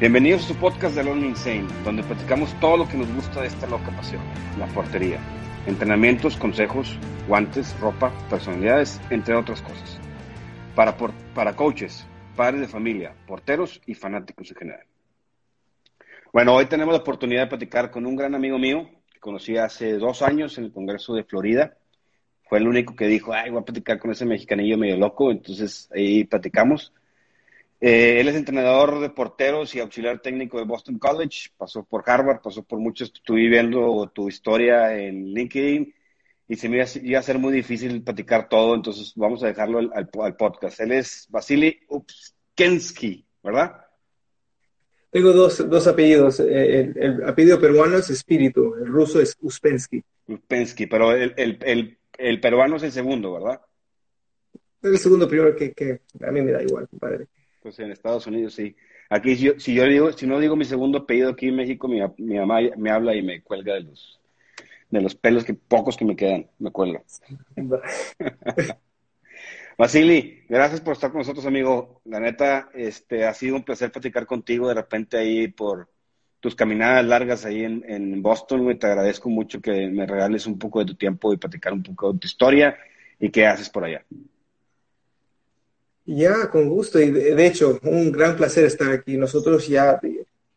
Bienvenidos a su podcast de Learning Insane, donde platicamos todo lo que nos gusta de esta loca pasión, la portería. Entrenamientos, consejos, guantes, ropa, personalidades, entre otras cosas. Para, para coaches, padres de familia, porteros y fanáticos en general. Bueno, hoy tenemos la oportunidad de platicar con un gran amigo mío que conocí hace dos años en el Congreso de Florida. Fue el único que dijo, ay, voy a platicar con ese mexicanillo medio loco. Entonces ahí platicamos. Eh, él es entrenador de porteros y auxiliar técnico de Boston College, pasó por Harvard, pasó por muchos, estuve viendo tu historia en LinkedIn y se me iba a ser muy difícil platicar todo, entonces vamos a dejarlo al, podcast. Él es Vasily Upskensky, ¿verdad? Tengo dos, dos apellidos. Eh, el, apellido peruano es Espíritu, el ruso es Uspensky. Uspensky, pero el, el, el, peruano es el segundo, ¿verdad? El segundo primero que, que a mí me da igual, compadre. Pues en Estados Unidos sí. Aquí si yo, si yo digo, si no digo mi segundo apellido aquí en México, mi, mi mamá me habla y me cuelga de los de los pelos que pocos que me quedan, me cuelga. Vasily, gracias por estar con nosotros, amigo. La neta, este, ha sido un placer platicar contigo de repente ahí por tus caminadas largas ahí en, en Boston, Te agradezco mucho que me regales un poco de tu tiempo y platicar un poco de tu historia y qué haces por allá. Ya, con gusto. Y de, hecho, un gran placer estar aquí. Nosotros ya,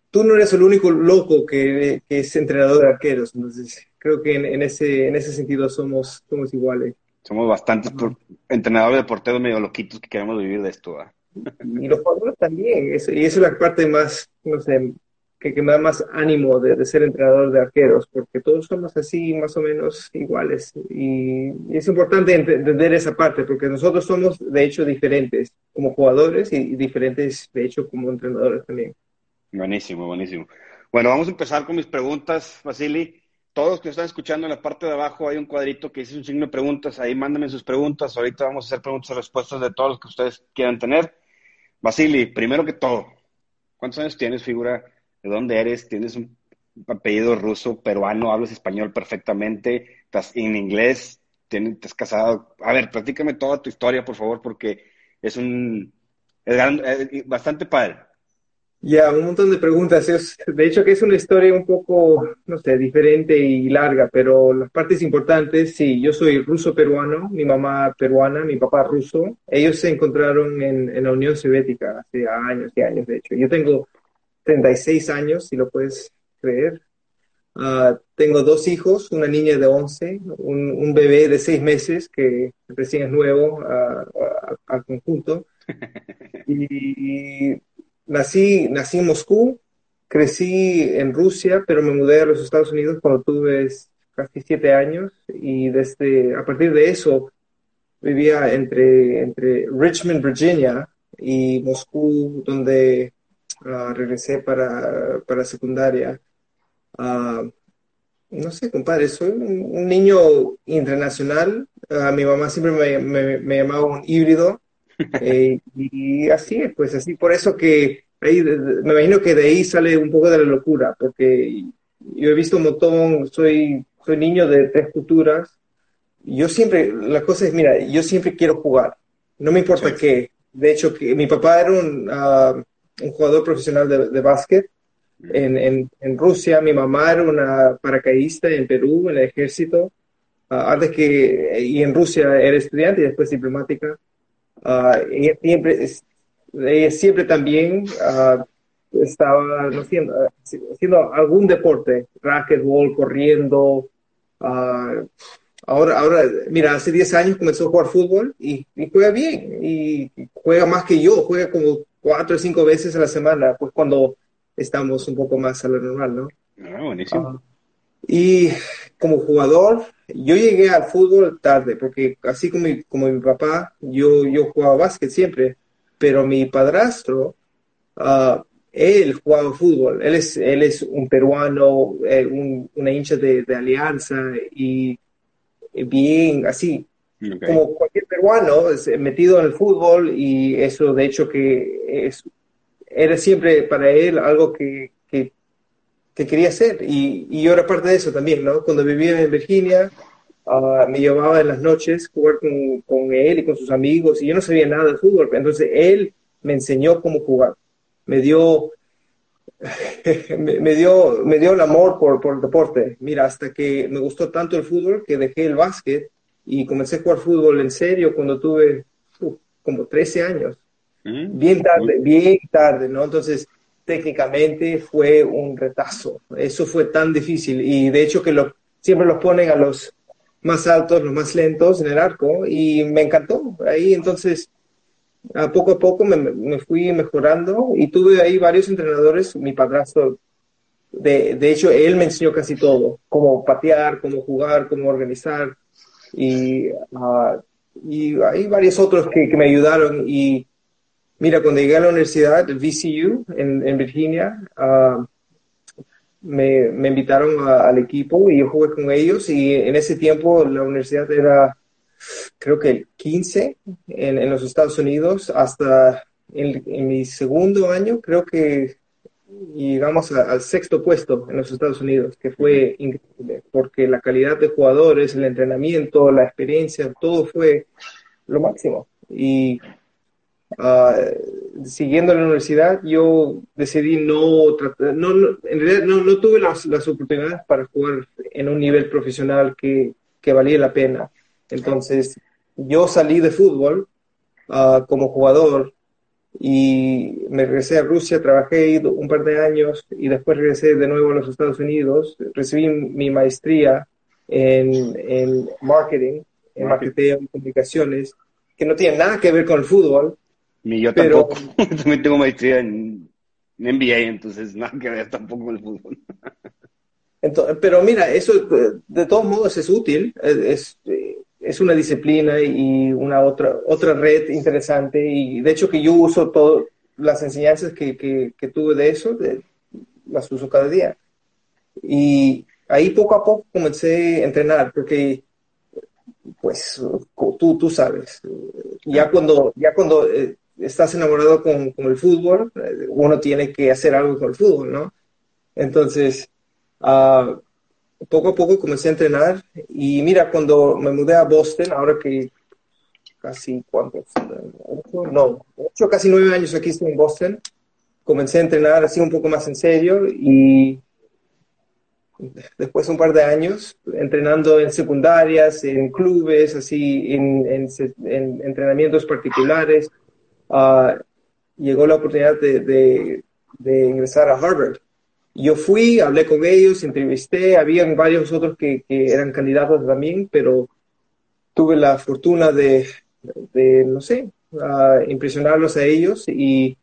tú no eres el único loco que, es entrenador de arqueros. Entonces, creo que en, ese, en ese sentido somos, somos iguales. Somos bastantes entrenadores de porteros medio loquitos que queremos vivir de esto. Y los jugadores también. y eso es la parte más, no sé, que, me da más ánimo de, ser entrenador de arqueros, porque todos somos así más o menos iguales. Y, es importante entender esa parte, porque nosotros somos de hecho diferentes como jugadores y, diferentes de hecho como entrenadores también. Buenísimo, buenísimo. Bueno, vamos a empezar con mis preguntas, Vasily. Todos los que están escuchando en la parte de abajo hay un cuadrito que dice un signo de preguntas. Ahí mándenme sus preguntas. Ahorita vamos a hacer preguntas y respuestas de todos los que ustedes quieran tener. Vasily, primero que todo, ¿cuántos años tienes, figura? De dónde eres, tienes un apellido ruso, peruano, hablas español perfectamente, estás en inglés, tienes, estás casado. A ver, platícame toda tu historia, por favor, porque es un bastante padre. Ya, un montón de preguntas. de hecho, que es una historia un poco, no sé, diferente y larga, pero las partes importantes, sí, yo soy ruso-peruano, mi mamá peruana, mi papá ruso. Ellos se encontraron en, en la Unión Soviética hace años y años, de hecho. Yo tengo 36 años, si lo puedes creer. Ah, tengo dos hijos, una niña de 11, un, bebé de 6 meses que recién es nuevo al conjunto. Y, nací, nací en Moscú, crecí en Rusia, pero me mudé a los Estados Unidos cuando tuve casi 7 años y desde a partir de eso vivía entre, entre Richmond, Virginia y Moscú, donde Ah, regresé para, para secundaria. Uh, no sé, compadre, soy un, niño internacional. Uh, mi mamá siempre me, me, llamaba un híbrido. Eh, y así, pues así, por eso que ahí, me imagino que de ahí sale un poco de la locura, porque yo he visto un montón, soy, soy niño de tres culturas. Yo siempre, la cosa es, mira, yo siempre quiero jugar, no me importa qué. De hecho, que mi papá era un, un jugador profesional de, de básquet en, en, en, Rusia. Mi mamá era una paracaidista en Perú, en el ejército. Ah, antes que, y en Rusia era estudiante y después diplomática. Uh, ella, siempre, ella siempre también uh, estaba no, haciendo, haciendo algún deporte, racquetball, corriendo. Ahora, ahora, mira, hace 10 años comenzó a jugar fútbol y, y, juega bien, y juega más que yo, juega como cuatro o cinco veces a la semana, pues cuando estamos un poco más a lo normal, ¿no? Ah, buenísimo. Ah, y como jugador, yo llegué al fútbol tarde, porque así como mi, como mi papá, yo, yo jugaba básquet siempre, pero mi padrastro, uh, él jugaba fútbol, él es, él es un peruano, eh, un, una hincha de, de Alianza y bien así, como cualquier peruano, metido en el fútbol y eso de hecho que es, era siempre para él algo que, que, quería hacer y, y, yo era parte de eso también, ¿no? Cuando vivía en Virginia, ah, me llevaba en las noches jugar con, con, él y con sus amigos y yo no sabía nada de fútbol, entonces él me enseñó cómo jugar, me dio me, dio, me dio el amor por, por el deporte. Mira, hasta que me gustó tanto el fútbol que dejé el básquet y comencé a jugar fútbol en serio cuando tuve como 13 años. Mm. Bien tarde, bien tarde, ¿no? Entonces, técnicamente fue un retazo. Eso fue tan difícil y de hecho que lo, siempre los ponen a los más altos, los más lentos en el arco y me encantó. Ahí entonces, a poco a poco me, me fui mejorando y tuve ahí varios entrenadores. Mi padrastro, de, de hecho, él me enseñó casi todo, cómo patear, cómo jugar, cómo organizar y, uh, y hay varios otros que, que me ayudaron. Y Mira, cuando llegué a la universidad, VCU, en, en Virginia, uh, me, me, invitaron al equipo y yo jugué con ellos. Y en ese tiempo la universidad era, creo que el 15 en, en los Estados Unidos, hasta en, mi segundo año, creo que llegamos a, al sexto puesto en los Estados Unidos, que fue increíble, porque la calidad de jugadores, el entrenamiento, la experiencia, todo fue lo máximo. Y uh, siguiendo la universidad, yo decidí no tratar, no, no, en realidad no, no tuve las, las, oportunidades para jugar en un nivel profesional que, que valía la pena. Entonces, yo salí de fútbol uh, como jugador y me regresé a Rusia, trabajé un par de años y después regresé de nuevo a los Estados Unidos, recibí mi maestría en, en marketing, en marketing y comunicaciones, que no tiene nada que ver con el fútbol, ni yo pero, tampoco. También tengo maestría en, NBA, entonces nada que ver tampoco con el fútbol. Entonces, pero mira, eso de todos modos es útil, es, es una disciplina y una otra, otra red interesante y de hecho que yo uso todas las enseñanzas que, que, que tuve de eso, de, las uso cada día. Y ahí poco a poco comencé a entrenar porque pues tú, tú sabes, ya cuando, ya cuando eh, estás enamorado con, con, el fútbol, uno tiene que hacer algo con el fútbol, ¿no? Entonces, uh, poco a poco comencé a entrenar y mira, cuando me mudé a Boston, ahora que casi, ¿cuántos? No, ocho, casi nueve años aquí estoy en Boston, comencé a entrenar así un poco más en serio y después un par de años entrenando en secundarias, en clubes, así, en, en, en entrenamientos particulares, uh, llegó la oportunidad de, de, de, ingresar a Harvard. Yo fui, hablé con ellos, entrevisté, habían varios otros que, que eran candidatos también, pero tuve la fortuna de, de no sé, uh, impresionarlos a ellos y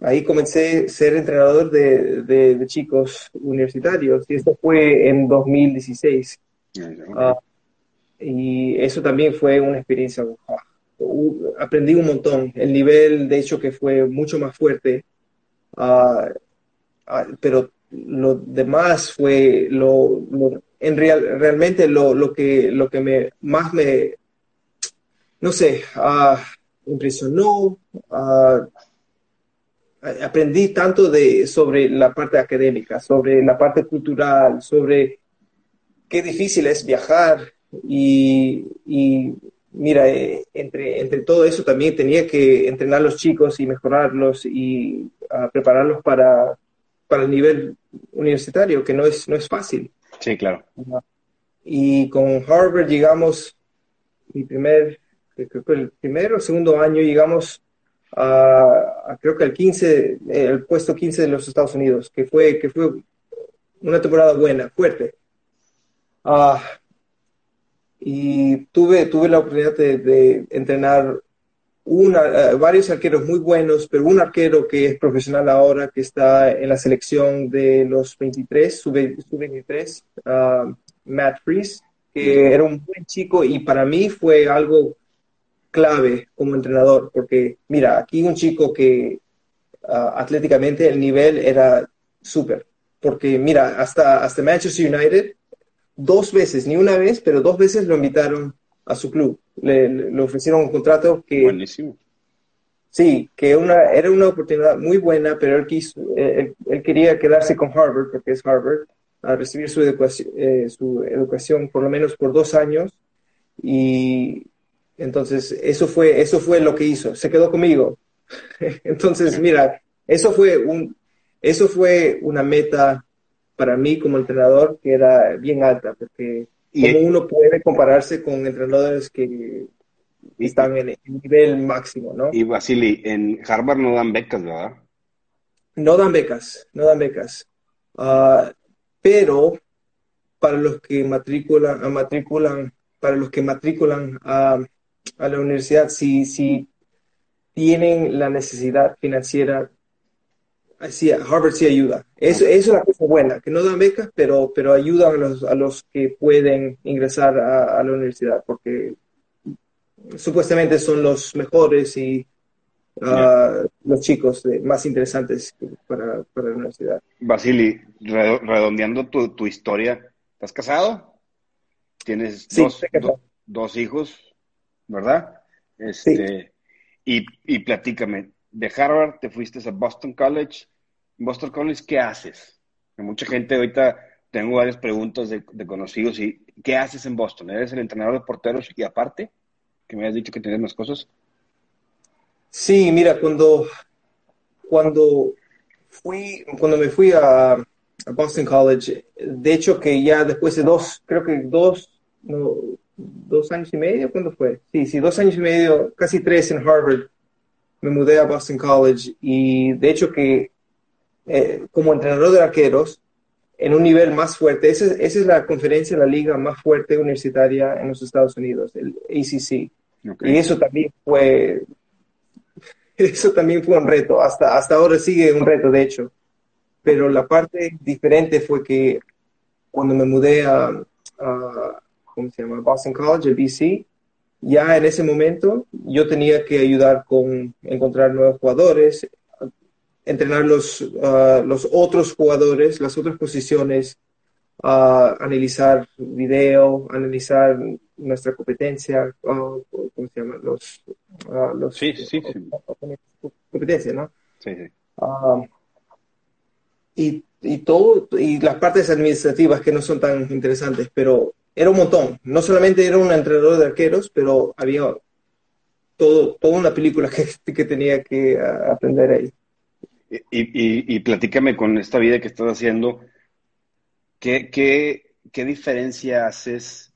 ahí comencé a ser entrenador de, de, de, chicos universitarios y esto fue en 2016. Uh, y eso también fue una experiencia aprendí un montón. El nivel, de hecho, que fue mucho más fuerte, uh, uh, pero lo demás fue lo, en real, realmente lo, lo, que, lo que me, más me, no sé, uh, impresionó. aprendí tanto de, sobre la parte académica, sobre la parte cultural, sobre qué difícil es viajar y, y mira, eh, entre, entre todo eso también tenía que entrenar a los chicos y mejorarlos y prepararlos para, para el nivel universitario, que no es, no es fácil. Sí, claro. Y con Harvard llegamos, mi primer, creo que el primero o segundo año llegamos a, a, creo que el 15, el puesto 15 de los Estados Unidos, que fue, que fue una temporada buena, fuerte. Uh, y tuve, tuve la oportunidad de, de entrenar uh, varios arqueros muy buenos, pero un arquero que es profesional ahora, que está en la selección de los 23, sub-23, uh, Matt Freeze, que era un buen chico y para mí fue algo clave como entrenador, porque mira, aquí un chico que uh, atléticamente el nivel era súper, porque mira, hasta, hasta Manchester United dos veces, ni una vez, pero dos veces lo invitaron a su club. Le, le ofrecieron un contrato que... Buenísimo. Sí, que una, era una oportunidad muy buena, pero él, quiso, él, él quería quedarse con Harvard, porque es Harvard, a recibir su educación, eh, su educación por lo menos por dos años. Y entonces eso fue, eso fue lo que hizo. Se quedó conmigo. entonces, mira, eso fue un, eso fue una meta para mí como entrenador que era bien alta, porque como uno puede compararse con entrenadores que están en el nivel máximo, ¿no? Y Basili, en Harvard no dan becas, ¿verdad? No dan becas, no dan becas. Ah, pero para los que matriculan, matriculan para los que matriculan a, a la universidad, si, si tienen la necesidad financiera, Harvard sí ayuda. Eso, eso, es la cosa buena, que no dan becas, pero, pero ayudan a los, a los que pueden ingresar a, a la universidad, porque supuestamente son los mejores y uh, los chicos más interesantes para, para, la universidad. Basili, redondeando tu, tu historia, ¿estás casado? Tienes dos, dos, hijos, ¿verdad? Este, y, y platícame, de Harvard te fuiste a Boston College. Boston College, ¿qué haces? Mucha gente ahorita, tengo varias preguntas de, conocidos y ¿qué haces en Boston? ¿Eres el entrenador de porteros y aparte? Que me has dicho que tienes más cosas. Sí, mira, cuando, cuando fui, cuando me fui a, a Boston College, de hecho que ya después de dos, creo que dos no, dos años y medio, ¿cuándo fue? Sí, sí, dos años y medio, casi tres en Harvard. Me mudé a Boston College y de hecho que eh, como entrenador de arqueros, en un nivel más fuerte, esa, esa, es la conferencia, la liga más fuerte universitaria en los Estados Unidos, el ACC. Okay. Y eso también fue, eso también fue un reto, hasta, hasta ahora sigue un reto, de hecho. Pero la parte diferente fue que cuando me mudé a, a ¿cómo se llama? Boston College, el BC, ya en ese momento yo tenía que ayudar con encontrar nuevos jugadores, entrenar los, uh, los otros jugadores, las otras posiciones, uh, analizar video, analizar nuestra competencia, uh, ¿cómo se llama? Los, los sí, sí, sí. competencia, ¿no? Sí, sí. y, y todo, y las partes administrativas que no son tan interesantes, pero era un montón. No solamente era un entrenador de arqueros, pero había todo, toda una película que, que tenía que aprender ahí. Y, y, y, platícame con esta vida que estás haciendo, ¿qué, qué, qué diferencia haces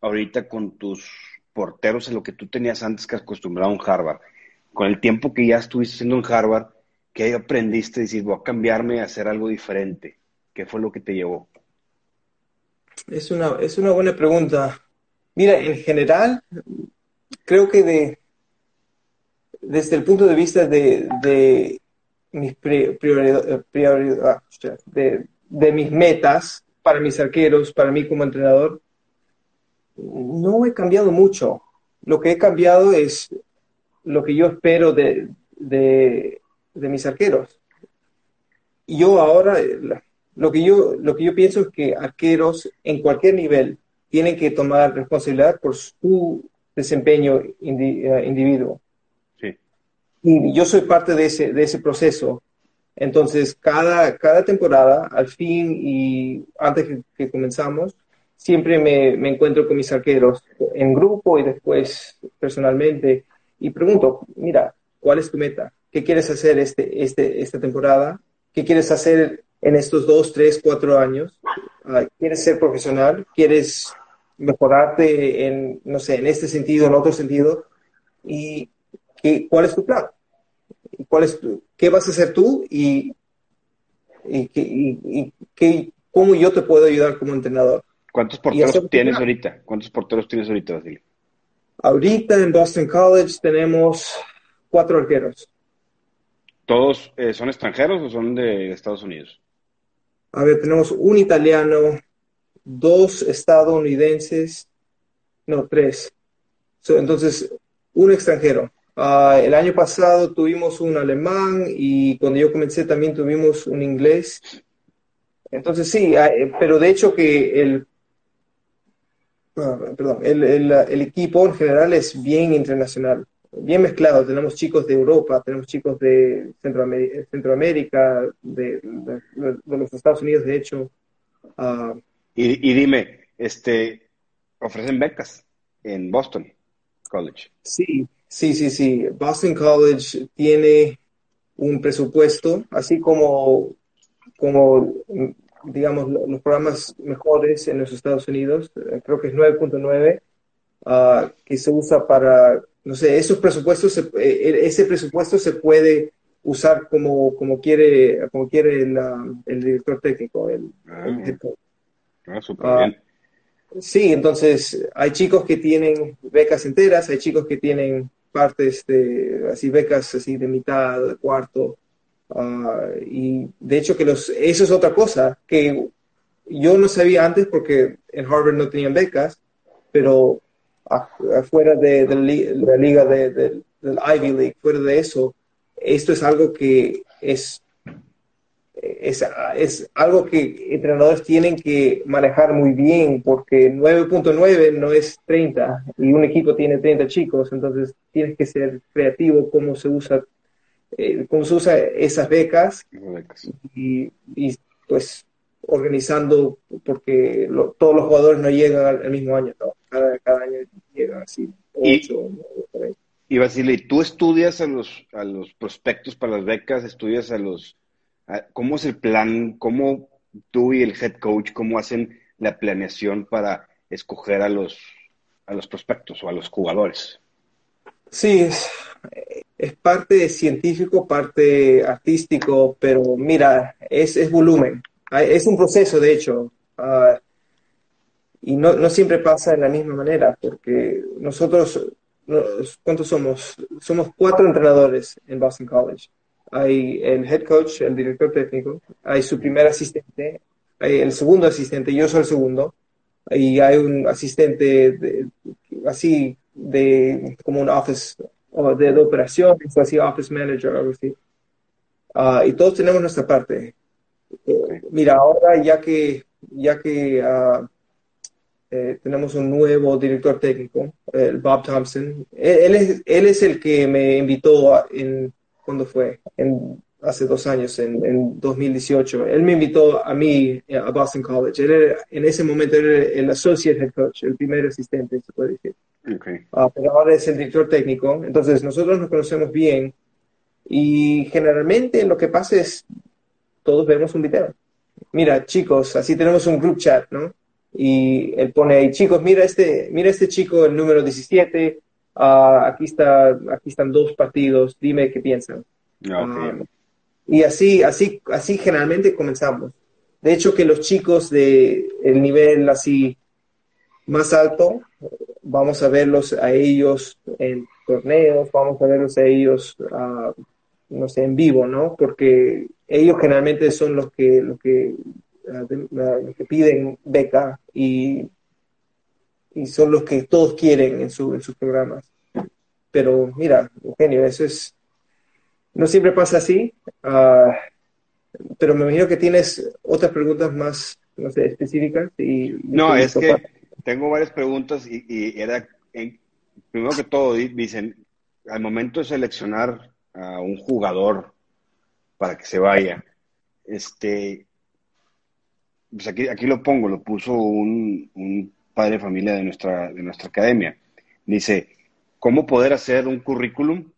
ahorita con tus porteros en lo que tú tenías antes que acostumbrado en Harvard? Con el tiempo que ya estuviste haciendo en Harvard, ¿qué aprendiste? Decir, voy a cambiarme a hacer algo diferente. ¿Qué fue lo que te llevó? Es una, es una buena pregunta. Mira, en general, creo que de, desde el punto de vista de, de mis prioridades, prioridad, de, de, mis metas para mis arqueros, para mí como entrenador, no he cambiado mucho. Lo que he cambiado es lo que yo espero de, de, de mis arqueros. Yo ahora, lo que yo, lo que yo pienso es que arqueros en cualquier nivel tienen que tomar responsabilidad por su desempeño indi, uh, individuo. Sí. Y yo soy parte de ese, de ese proceso. Entonces, cada, cada temporada, al fin y antes que, que comenzamos, siempre me, me, encuentro con mis arqueros en grupo y después personalmente y pregunto, mira, ¿cuál es tu meta? ¿Qué quieres hacer este, este, esta temporada? ¿Qué quieres hacer en estos dos, tres, cuatro años? Uh, ¿Quieres ser profesional? ¿Quieres mejorarte en, no sé, en este sentido, en otro sentido? ¿Y qué, cuál es tu plan? ¿Cuál es tu, ¿Qué vas a hacer tú? Y, y, y, y cómo yo te puedo ayudar como entrenador. ¿Cuántos porteros tienes ahorita? ¿Cuántos porteros tienes ahorita, Basilio? Ahorita en Boston College tenemos cuatro arqueros. ¿Todos eh, son extranjeros o son de Estados Unidos? A ver, tenemos un italiano, dos estadounidenses, no, tres. So, entonces, un extranjero. Uh, el año pasado tuvimos un alemán y cuando yo comencé también tuvimos un inglés. Entonces sí, uh, pero de hecho que el, uh, perdón, el, equipo en general es bien internacional, bien mezclado. Tenemos chicos de Europa, tenemos chicos de Centroamérica, Centroamérica de, de, de, los Estados Unidos, de hecho. Y, y, dime, este, ¿ofrecen becas en Boston College? Sí, sí, sí, sí. Boston College tiene un presupuesto, así como como, digamos, los programas mejores en los Estados Unidos, eh, creo que es 9.9, ah, que se usa para, no sé, esos presupuestos, eh, ese presupuesto se puede usar como, como quiere, como quiere el, el director técnico, el, ah, ah bien. Sí, entonces hay chicos que tienen becas enteras, hay chicos que tienen partes de, así becas así de mitad, de cuarto, ah, y de hecho que los, eso es otra cosa que yo no sabía antes porque en Harvard no tenían becas, pero afuera de, la liga de, del Ivy League, fuera de eso, esto es algo que es es, es, algo que entrenadores tienen que manejar muy bien porque 9.9 no es 30 y un equipo tiene 30 chicos, entonces tienes que ser creativo cómo se usa eh, cómo se usa esas becas. Y, y pues organizando porque todos los jugadores no llegan al, mismo año, cada, cada, año llegan así. 8, y, y Basile, ¿tú estudias a los, a los prospectos para las becas? ¿Estudias a los ¿Cómo es el plan? ¿Cómo tú y el head coach, cómo hacen la planeación para escoger a los, a los prospectos o a los jugadores? Sí, es, parte científico, parte artístico, pero mira, es, es volumen. Es un proceso, de hecho. Ah, y no, no, siempre pasa de la misma manera, porque nosotros, ¿cuántos somos? Somos cuatro entrenadores en Boston College hay el head coach, el director técnico, hay su primer asistente, hay el segundo asistente, yo soy el segundo, y hay un asistente así de como un office o de, operaciones, así office manager, algo así. Ah, y todos tenemos nuestra parte. Mira, ahora ya que ya que uh, eh, tenemos un nuevo director técnico, el Bob Thompson, él, es, él es el que me invitó en ¿cuándo fue? En, hace dos años, en, en, 2018. Él me invitó a mí eh, a Boston College. Él era, en ese momento era el associate head coach, el primer asistente, se puede decir. Ah, pero ahora es el director técnico. Entonces, nosotros nos conocemos bien y generalmente lo que pasa es, todos vemos un video. Mira, chicos, así tenemos un group chat, ¿no? Y él pone ahí, chicos, mira este, mira este chico, el número 17, Ah, aquí, está, aquí están dos partidos, dime qué piensan. Ah, y así, así, así generalmente comenzamos. De hecho, que los chicos de el nivel así más alto, vamos a verlos a ellos en torneos, vamos a verlos a ellos, ah, no sé, en vivo, ¿no? Porque ellos generalmente son los que, los que, los que piden beca y y son los que todos quieren en, su, en sus programas. Pero mira, Eugenio, eso es, no siempre pasa así, ah, pero me imagino que tienes otras preguntas más, no sé, específicas. Y, no, es que tengo varias preguntas y, era, primero que todo, dicen, al momento de seleccionar a un jugador para que se vaya, este, pues aquí, aquí lo pongo, lo puso un, un padre de familia de nuestra, de nuestra academia. Dice, ¿cómo poder hacer un currículum?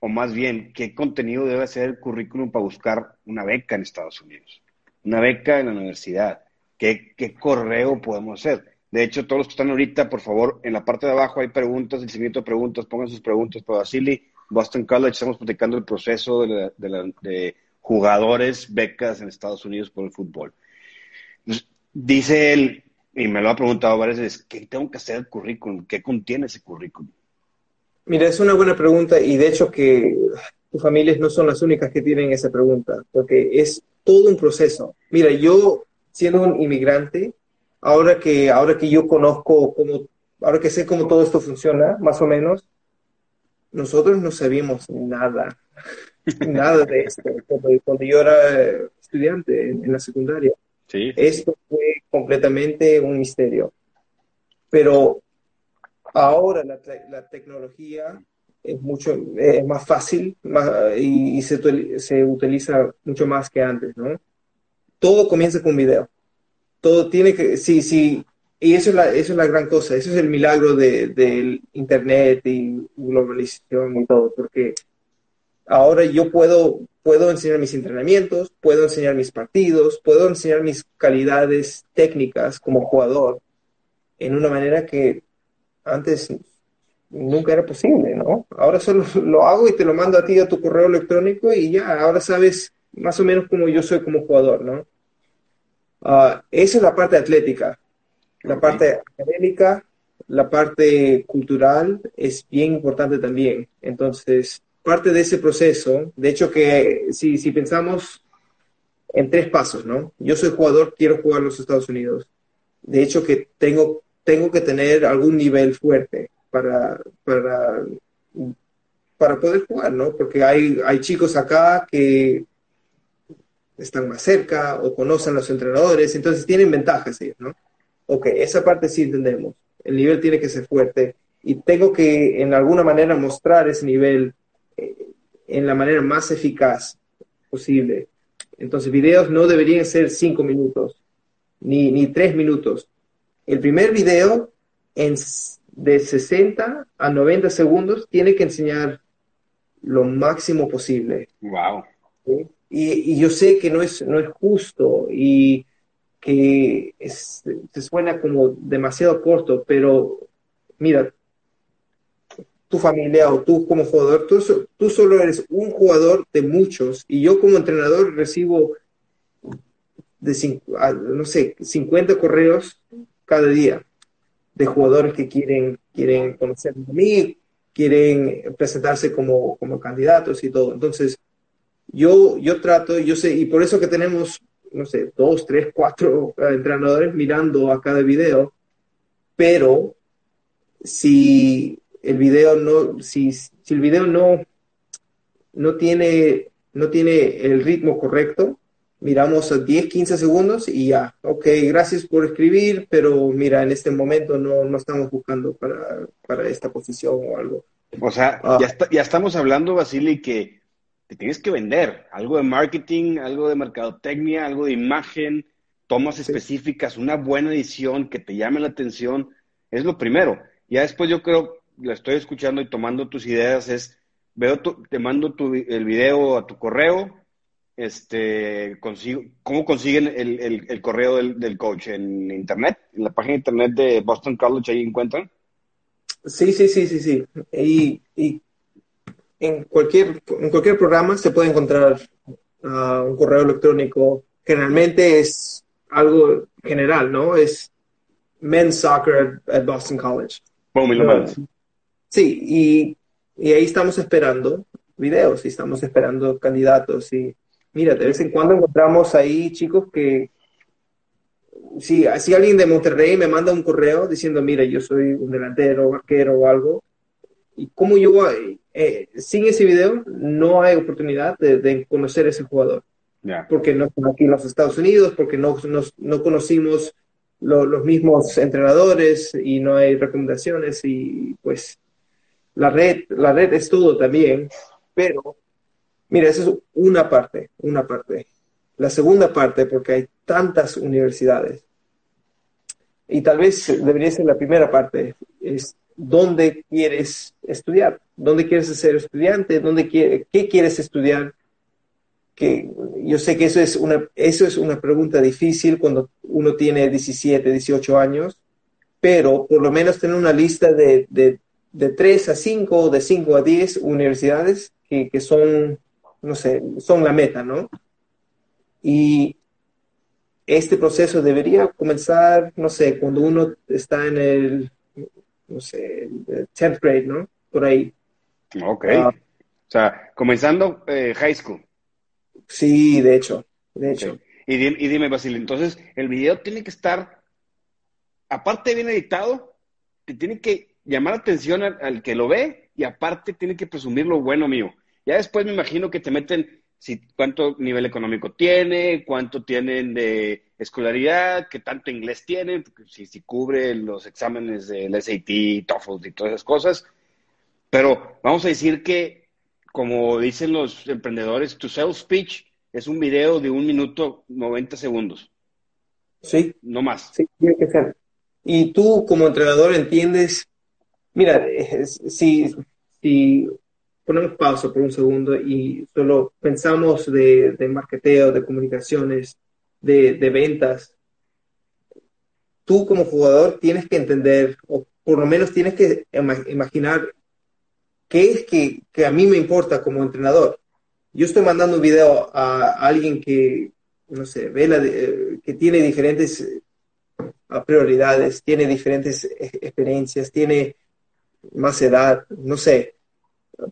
O más bien, ¿qué contenido debe hacer el currículum para buscar una beca en Estados Unidos? Una beca en la universidad. ¿Qué, qué correo podemos hacer? De hecho, todos los que están ahorita, por favor, en la parte de abajo hay preguntas, el seguimiento de preguntas, pongan sus preguntas para Basili. Boston College, estamos platicando el proceso de, de jugadores, becas en Estados Unidos por el fútbol. Dice él, y me lo ha preguntado varias veces, ¿qué tengo que hacer el currículum? ¿Qué contiene ese currículum? Mira, es una buena pregunta y de hecho que tus familias no son las únicas que tienen esa pregunta, porque es todo un proceso. Mira, yo siendo un inmigrante, ahora que, ahora que yo conozco cómo, ahora que sé cómo todo esto funciona, más o menos, nosotros no sabíamos nada, nada de esto cuando, yo era estudiante en la secundaria. Esto fue completamente un misterio. Pero ahora la, la tecnología es mucho es más fácil y, se, se, utiliza mucho más que antes, ¿no? Todo comienza con video. Todo tiene que, sí, sí, y eso es la, eso es la gran cosa, eso es el milagro del de, Internet y globalización y todo, porque ahora yo puedo, puedo enseñar mis entrenamientos, puedo enseñar mis partidos, puedo enseñar mis calidades técnicas como jugador en una manera que antes nunca era posible, ¿no? Ahora solo lo hago y te lo mando a ti a tu correo electrónico y ya, ahora sabes más o menos cómo yo soy como jugador, ¿no? Uh, esa es la parte atlética. La parte académica, la parte cultural es bien importante también. Entonces, parte de ese proceso, de hecho que si, si pensamos en tres pasos, ¿no? Yo soy jugador, quiero jugar en los Estados Unidos. De hecho que tengo, tengo que tener algún nivel fuerte para, para, para poder jugar, ¿no? Porque hay, hay chicos acá que están más cerca o conocen a los entrenadores, entonces tienen ventajas ellos, ¿no? Ok, esa parte sí entendemos. El nivel tiene que ser fuerte y tengo que en alguna manera mostrar ese nivel eh, en la manera más eficaz posible. Entonces, videos no deberían ser cinco minutos, ni, ni tres minutos. El primer video en, de 60 a 90 segundos tiene que enseñar lo máximo posible. Wow. Y, yo sé que no es, no es justo y que se suena como demasiado corto, pero mira, tu familia o tú como jugador, tú, tú solo eres un jugador de muchos y yo como entrenador recibo de, no sé, 50 correos cada día de jugadores que quieren, quieren conocer a mí, quieren presentarse como, como candidatos y todo. Entonces, yo, yo trato, yo sé, y por eso que tenemos, no sé, dos, tres, cuatro entrenadores mirando a cada video, pero si el video no, si, si el video no, no tiene, no tiene el ritmo correcto, miramos a 10, 15 segundos y ya, ok, gracias por escribir, pero mira, en este momento no, no estamos buscando para, para, esta posición o algo. O sea, ah. ya, ya, estamos hablando, Basili, que te tienes que vender algo de marketing, algo de mercadotecnia, algo de imagen, tomas específicas, una buena edición que te llame la atención, es lo primero. Ya después yo creo, lo estoy escuchando y tomando tus ideas, es, veo te mando tu, el video a tu correo, este, consigo, ¿cómo consiguen el, el, correo del, del, coach? ¿En internet? ¿En la página de internet de Boston College ahí encuentran? Sí, sí, sí, sí, sí. Y, y en, cualquier, en cualquier programa se puede encontrar uh, un correo electrónico. Generalmente es algo general, ¿no? Es men's soccer at, Boston College. sí, y, y ahí estamos esperando videos y estamos esperando candidatos y Mira, de vez en cuando encontramos ahí chicos que, si, si alguien de Monterrey me manda un correo diciendo, mira, yo soy un delantero, arquero o algo, y como yo, eh, sin ese video, no hay oportunidad de, conocer a ese jugador. Porque no estamos aquí en los Estados Unidos, porque no, no conocimos los mismos entrenadores y no hay recomendaciones y pues la red, la red es todo también, pero Mira, esa es una parte, una parte. La segunda parte, porque hay tantas universidades, y tal vez debería ser la primera parte, es dónde quieres estudiar, dónde quieres ser estudiante, dónde quiere, qué quieres estudiar. Que yo sé que eso es, una, eso es una pregunta difícil cuando uno tiene 17, 18 años, pero por lo menos tener una lista de, de, de 3 a 5 de 5 a 10 universidades que, que son no sé, son la meta, ¿no? Y este proceso debería comenzar, no sé, cuando uno está en el, no sé, 10th grade, ¿no? Por ahí. Ok. Ah. o sea, comenzando eh, high school. Sí, de hecho, de hecho. Y, dime, Basil, entonces, el video tiene que estar, aparte bien editado, te tiene que llamar la atención al que lo ve y aparte tiene que presumir lo bueno mío. Ya después me imagino que te meten si, cuánto nivel económico tiene, cuánto tienen de escolaridad, qué tanto inglés tienen, si, si cubre los exámenes del SAT, TOEFL y todas esas cosas. Pero vamos a decir que, como dicen los emprendedores, tu sales speech es un video de un minuto 90 segundos. Sí. No más. Sí, tiene que ser. Y tú como entrenador entiendes, mira, si, si ponemos pausa por un segundo y solo pensamos de, de marketeo, de comunicaciones, de, de ventas, tú como jugador tienes que entender, o por lo menos tienes que imaginar qué es que, que, a mí me importa como entrenador. Yo estoy mandando un video a, alguien que, no sé, ve la, que tiene diferentes eh, prioridades, tiene diferentes experiencias, tiene más edad, no sé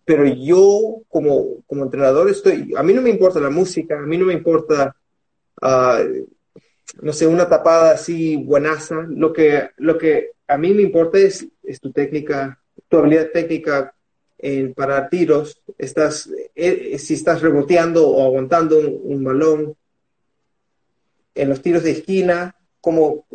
pero yo como, como entrenador estoy, a mí no me importa la música, a mí no me importa, uh, no sé, una tapada así buenaza, lo que, lo que a mí me importa es, es tu técnica, tu habilidad técnica en parar tiros, estás, eh, si estás reboteando o aguantando un, balón, en los tiros de esquina, cómo,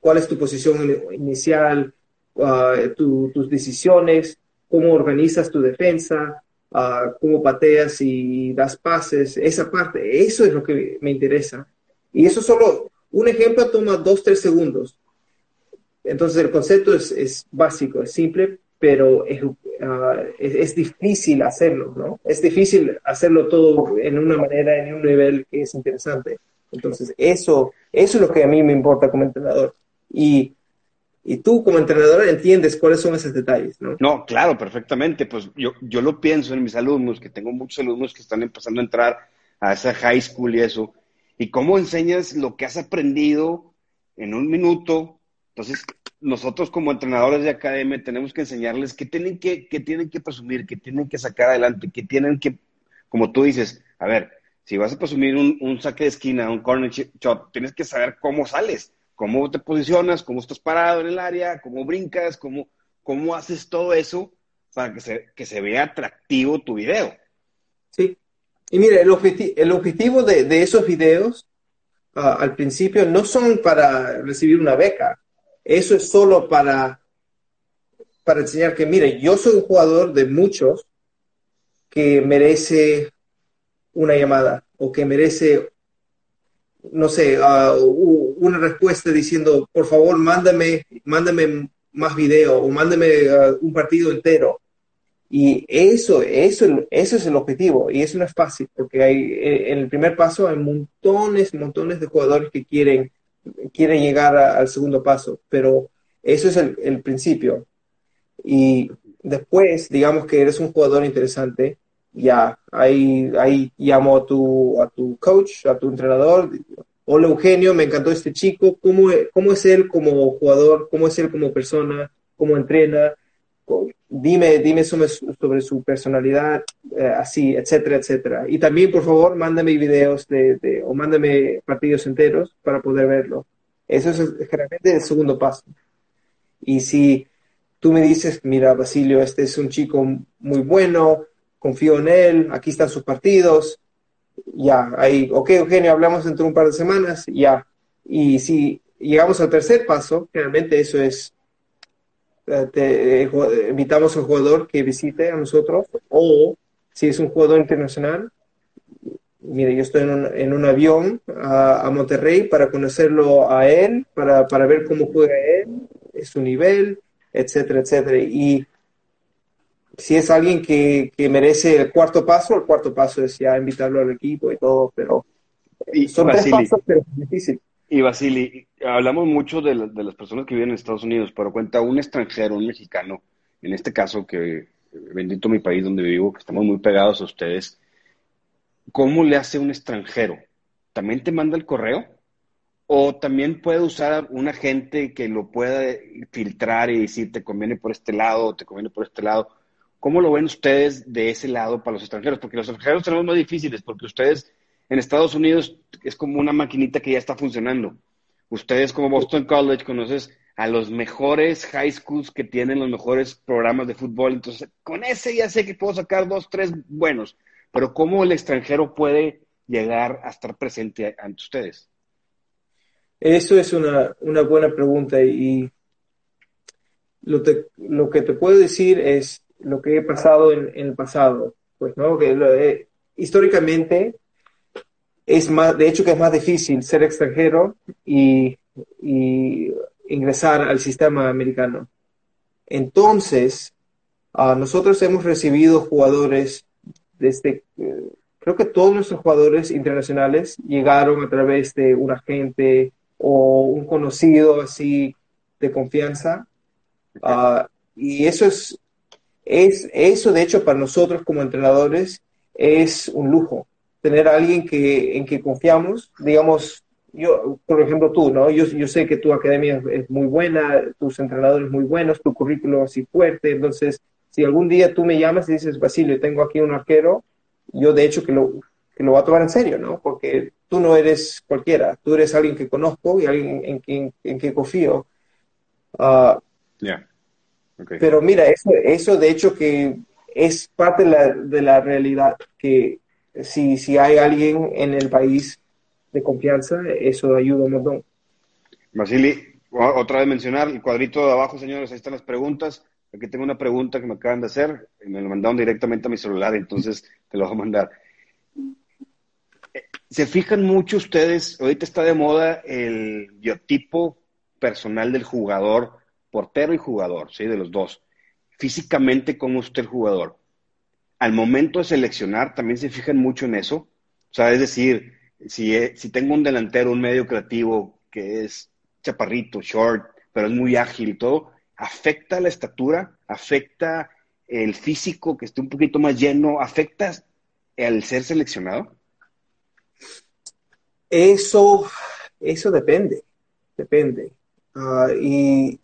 cuál es tu posición inicial, uh, tus decisiones, cómo organizas tu defensa, uh, cómo pateas y das pases, esa parte, eso es lo que me interesa. Y eso solo, un ejemplo toma dos, tres segundos. Entonces el concepto es, es básico, es simple, pero es, uh, es, es, difícil hacerlo, ¿no? Es difícil hacerlo todo en una manera, en un nivel que es interesante. Entonces eso, eso es lo que a mí me importa como entrenador. Y y tú como entrenador entiendes cuáles son esos detalles, ¿no? No, claro, perfectamente. Pues yo, yo lo pienso en mis alumnos, que tengo muchos alumnos que están empezando a entrar a esa high school y eso. Y cómo enseñas lo que has aprendido en un minuto. Entonces, nosotros como entrenadores de academia tenemos que enseñarles qué tienen que, tienen que presumir, qué tienen que sacar adelante, qué tienen que, como tú dices, a ver, si vas a presumir un, un saque de esquina, un corner shot, tienes que saber cómo sales cómo te posicionas, cómo estás parado en el área, cómo brincas, cómo, cómo haces todo eso para que se, que se vea atractivo tu video. Sí. Y mire, el, el objetivo de, de, esos videos uh, al principio no son para recibir una beca. Eso es solo para, para enseñar que, mire, yo soy un jugador de muchos que merece una llamada o que merece no sé, uh, una respuesta diciendo, por favor, mándame, mándame más video o mándame uh, un partido entero. Y eso, eso, eso es el objetivo. Y eso no es fácil, porque hay, eh, en el primer paso hay montones, montones de jugadores que quieren, quieren llegar al segundo paso, pero eso es el principio. Y después, digamos que eres un jugador interesante, ya, ahí, ahí llamo a tu, a tu coach, a tu entrenador. Hola Eugenio, me encantó este chico. ¿Cómo, ¿Cómo es él como jugador? ¿Cómo es él como persona? ¿Cómo entrena? Dime, dime sobre, sobre su personalidad, eh, así, etcétera, etcétera. Y también, por favor, mándame videos de, de, o mándame partidos enteros para poder verlo. Eso es generalmente el segundo paso. Y si tú me dices, mira, Basilio, este es un chico muy bueno, confío en él, aquí están sus partidos, ya, ahí, ok, Eugenio, hablamos dentro de un par de semanas, ya. Y si llegamos al tercer paso, generalmente eso es, eh, te, eh, invitamos al jugador que visite a nosotros, o si es un jugador internacional, mire, yo estoy en un, avión a, a, Monterrey para conocerlo a él, para, para ver cómo juega él, su nivel, etcétera, etcétera. Y si es alguien que, que, merece el cuarto paso, el cuarto paso es ya invitarlo al equipo y todo, pero y, son tres pasos, pero es difícil. Y Basili, hablamos mucho de, de, las personas que viven en Estados Unidos, pero cuenta un extranjero, un mexicano, en este caso que bendito mi país donde vivo, que estamos muy pegados a ustedes, ¿cómo le hace un extranjero? ¿También te manda el correo? ¿O también puede usar un agente que lo pueda filtrar y decir, te conviene por este lado, te conviene por este lado? ¿Cómo lo ven ustedes de ese lado para los extranjeros? Porque los extranjeros tenemos más difíciles, porque ustedes en Estados Unidos es como una maquinita que ya está funcionando. Ustedes como Boston College conoces a los mejores high schools que tienen los mejores programas de fútbol. Entonces, con ese ya sé que puedo sacar dos, tres buenos. Pero ¿cómo el extranjero puede llegar a estar presente ante ustedes? Eso es una, una buena pregunta y lo, te, lo que te puedo decir es lo que he pasado en, el pasado. Pues, ¿no? Que eh, históricamente es más, de hecho que es más difícil ser extranjero y, y ingresar al sistema americano. Entonces, Ah, nosotros hemos recibido jugadores desde, eh, creo que todos nuestros jugadores internacionales llegaron a través de un agente o un conocido así de confianza. Ah, y eso es, es, eso de hecho para nosotros como entrenadores es un lujo. Tener a alguien que, en que confiamos, digamos, yo, por ejemplo, tú, ¿no? Yo, yo sé que tu academia es muy buena, tus entrenadores muy buenos, tu currículo así fuerte, entonces, si algún día tú me llamas y dices, Basilio, tengo aquí un arquero, yo de hecho que lo, que lo voy a tomar en serio, ¿no? Porque tú no eres cualquiera, tú eres alguien que conozco y alguien en quien, en que confío. Uh, Pero mira, eso, eso de hecho que es parte de la, de la realidad, que si, si hay alguien en el país de confianza, eso ayuda un montón. Basili, otra vez mencionar el cuadrito de abajo, señores, ahí están las preguntas. Aquí tengo una pregunta que me acaban de hacer, me lo mandaron directamente a mi celular, entonces te lo voy a mandar. Se fijan mucho ustedes, ahorita está de moda el biotipo personal del jugador, portero y jugador, ¿sí? De los dos. Físicamente, ¿cómo es usted el jugador? Al momento de seleccionar, también se fijan mucho en eso. O sea, es decir, si, si tengo un delantero, un medio creativo que es chaparrito, short, pero es muy ágil y todo, afecta la estatura, afecta el físico que esté un poquito más lleno, afecta al ser seleccionado. Eso, eso depende, depende. Ah, y,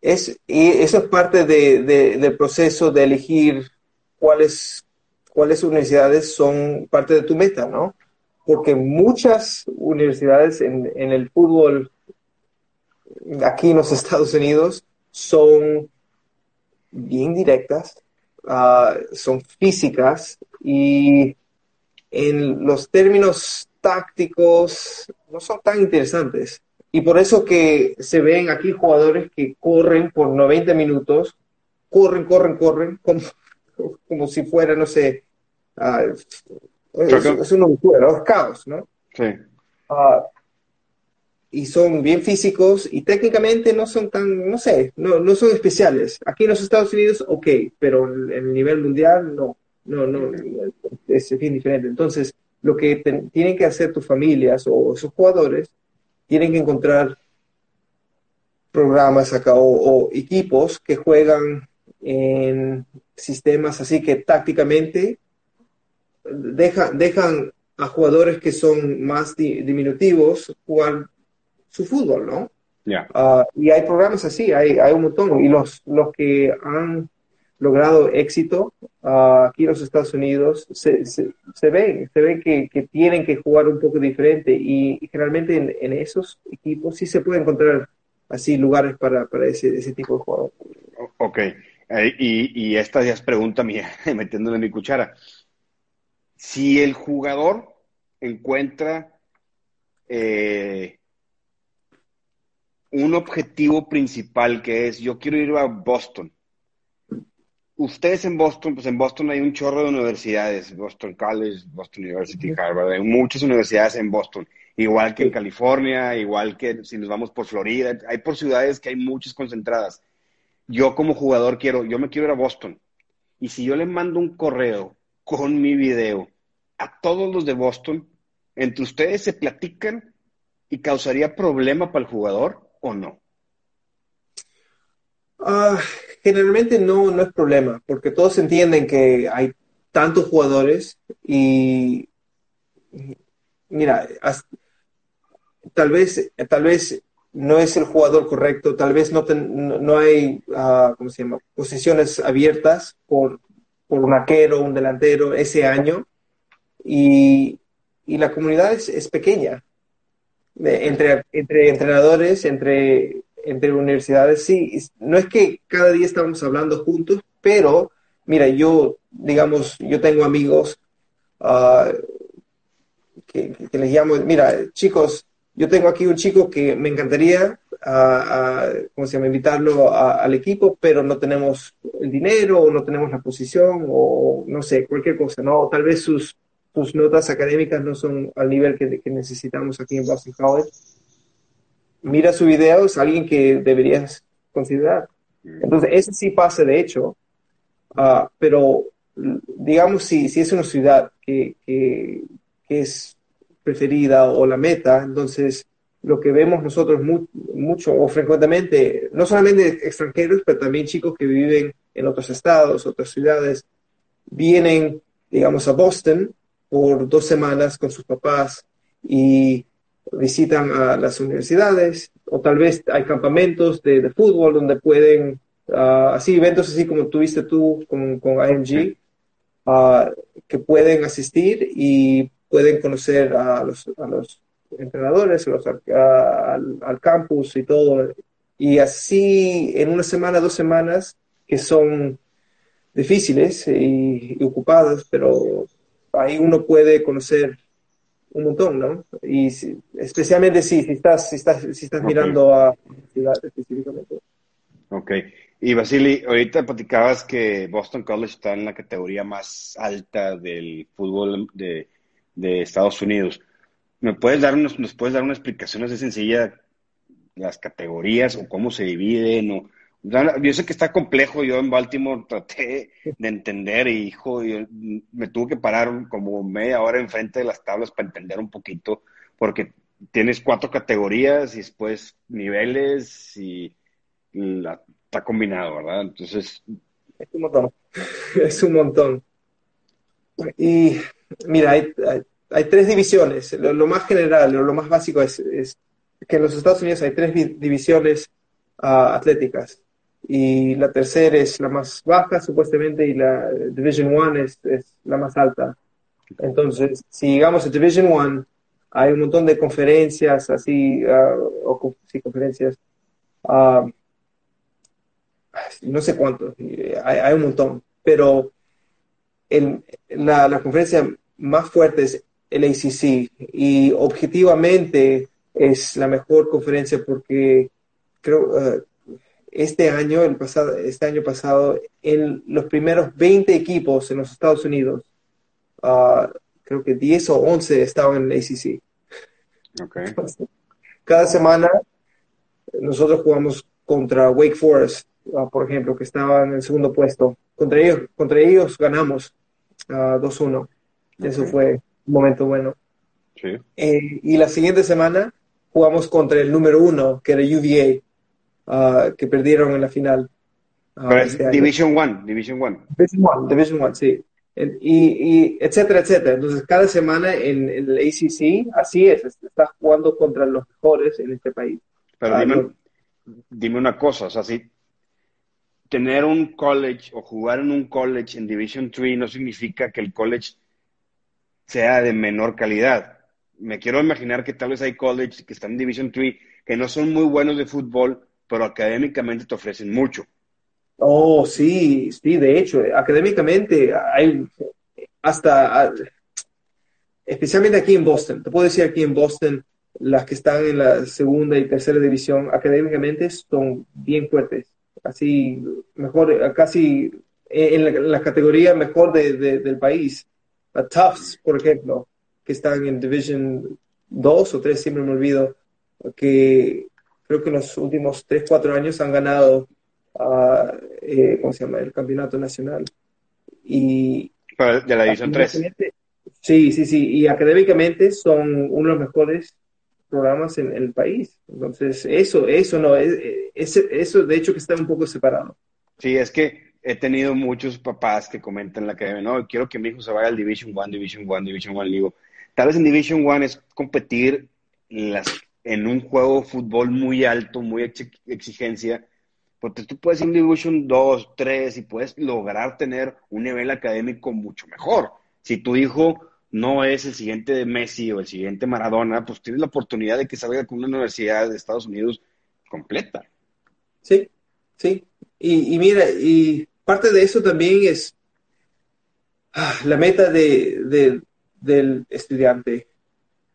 es, y eso es parte de, del proceso de elegir cuáles, cuáles universidades son parte de tu meta, ¿no? porque muchas universidades en, el fútbol aquí en los Estados Unidos son bien directas, ah, son físicas y en los términos tácticos no son tan interesantes. Y por eso que se ven aquí jugadores que corren por 90 minutos, corren, corren, corren, como, como si fuera, no sé, uh, es, una locura, ¿no? Es caos, ¿no? Sí. Ah, y son bien físicos y técnicamente no son tan, no sé, no, no son especiales. Aquí en los Estados Unidos, ok, pero en el nivel mundial no, no, no, es bien diferente. Entonces, lo que tienen que hacer tus familias o sus jugadores, tienen que encontrar programas acá o, o equipos que juegan en sistemas así que tácticamente dejan a jugadores que son más diminutivos jugar su fútbol, ¿no? Ah, y hay programas así, hay, hay un montón. Y los, los que han logrado éxito uh, aquí en los Estados Unidos se, se, ven, se ven que, que, tienen que jugar un poco diferente y, generalmente en, en, esos equipos sí se puede encontrar así lugares para, para ese, ese tipo de jugador. Ok, eh, y, y esta ya es pregunta mía, metiéndole mi cuchara si el jugador encuentra eh, un objetivo principal que es yo quiero ir a Boston. Ustedes en Boston, pues en Boston hay un chorro de universidades, Boston College, Boston University, Harvard, hay muchas universidades en Boston, igual que en California, igual que si nos vamos por Florida, hay por ciudades que hay muchas concentradas. Yo como jugador quiero, yo me quiero ir a Boston. Y si yo le mando un correo con mi video a todos los de Boston, entre ustedes se platican y causaría problema para el jugador o no? Ah, generalmente no, no es problema, porque todos entienden que hay tantos jugadores y mira, tal vez, tal vez no es el jugador correcto, tal vez no, no, hay, uh, ¿cómo se llama? Posiciones abiertas por por un arquero, un delantero ese año y, y la comunidad es, es pequeña. entre, entre entrenadores, entre, entre universidades, sí, no es que cada día estamos hablando juntos, pero mira, yo, digamos, yo tengo amigos uh, que, les llamo, mira, chicos, yo tengo aquí un chico que me encantaría, uh, ¿cómo se llama?, invitarlo al equipo, pero no tenemos el dinero o no tenemos la posición o no sé, cualquier cosa, ¿no? Tal vez sus, sus notas académicas no son al nivel que, que necesitamos aquí en Boston College. Mira su video, es alguien que deberías considerar. Entonces, eso sí pasa de hecho, Ah, pero digamos, si, si es una ciudad que, que, es preferida o la meta, entonces lo que vemos nosotros mucho o frecuentemente, no solamente extranjeros, pero también chicos que viven en otros estados, otras ciudades, vienen, digamos, a Boston por dos semanas con sus papás y visitan a las universidades o tal vez hay campamentos de, de fútbol donde pueden, uh, así eventos así como tuviste tú con, con IMG, uh, que pueden asistir y pueden conocer a los, a los entrenadores, los, al, al campus y todo. Y así en una semana, dos semanas, que son difíciles y, y ocupadas, pero ahí uno puede conocer un montón, ¿no? Y especialmente si, si estás, si estás, si estás mirando a ciudad específicamente. Ok. Y Basili, ahorita platicabas que Boston College está en la categoría más alta del fútbol de, de Estados Unidos. ¿Me puedes dar unos, nos puedes dar una explicación así sencilla las categorías o cómo se dividen o yo sé que está complejo, yo en Baltimore traté de entender y hijo, me tuve que parar como media hora enfrente de las tablas para entender un poquito, porque tienes cuatro categorías y después niveles y está combinado, ¿verdad? Entonces... Es un montón, es un montón. Y mira, hay, hay, tres divisiones. Lo, más general, lo, más básico es, que en los Estados Unidos hay tres divisiones uh, atléticas y la tercera es la más baja supuestamente y la Division One es, es, la más alta. Entonces, si llegamos a Division One, hay un montón de conferencias, así, uh, o sí, conferencias, uh, no sé cuántos, hay, hay, un montón, pero el, la, la, conferencia más fuerte es el ACC y objetivamente es la mejor conferencia porque creo, uh, este año, el pasado, este año pasado, en los primeros 20 equipos en los Estados Unidos, uh, creo que 10 o 11 estaban en el ACC. Okay. Cada semana nosotros jugamos contra Wake Forest, uh, por ejemplo, que estaba en el segundo puesto. Contra ellos, contra ellos ganamos uh, 2-1. Okay. Eso fue un momento bueno. Sí. Eh, y la siguiente semana jugamos contra el número uno, que era UVA uh, que perdieron en la final. Uh, este Division One, Division One. Division One, Division One, sí. Y, y, etcétera, etcétera. Entonces, cada semana en, en, el ACC, así es, está jugando contra los mejores en este país. Pero dime, uh, dime una cosa, o sea, si tener un college o jugar en un college en Division 3 no significa que el college sea de menor calidad. Me quiero imaginar que tal vez hay colleges que están en Division 3 que no son muy buenos de fútbol, pero académicamente te ofrecen mucho. Oh, sí, sí, de hecho, académicamente hay hasta, especialmente aquí en Boston, te puedo decir aquí en Boston, las que están en la segunda y tercera división académicamente son bien fuertes, así mejor, casi en la, categoría mejor de, de, del país. A Tufts, por ejemplo, que están en Division 2 o 3, siempre me olvido, que creo que en los últimos 3, 4 años han ganado, uh, eh, ¿cómo se llama?, el campeonato nacional. Y, de la División 3. Sí, sí, sí, y académicamente son uno de los mejores programas en, en el país. Entonces, eso, eso no, es, es, eso de hecho que está un poco separado. Sí, es que he tenido muchos papás que comentan en la academia, no, quiero que mi hijo se vaya al Division 1, Division 1, Division 1. Digo, tal vez en Division 1 es competir en las en un juego de fútbol muy alto, muy exigencia, porque tú puedes ir en Division 2, 3 y puedes lograr tener un nivel académico mucho mejor. Si tu hijo no es el siguiente Messi o el siguiente Maradona, pues tienes la oportunidad de que salga con una universidad de Estados Unidos completa. Sí, sí. Y, y mira, y parte de eso también es ah, la meta de, del estudiante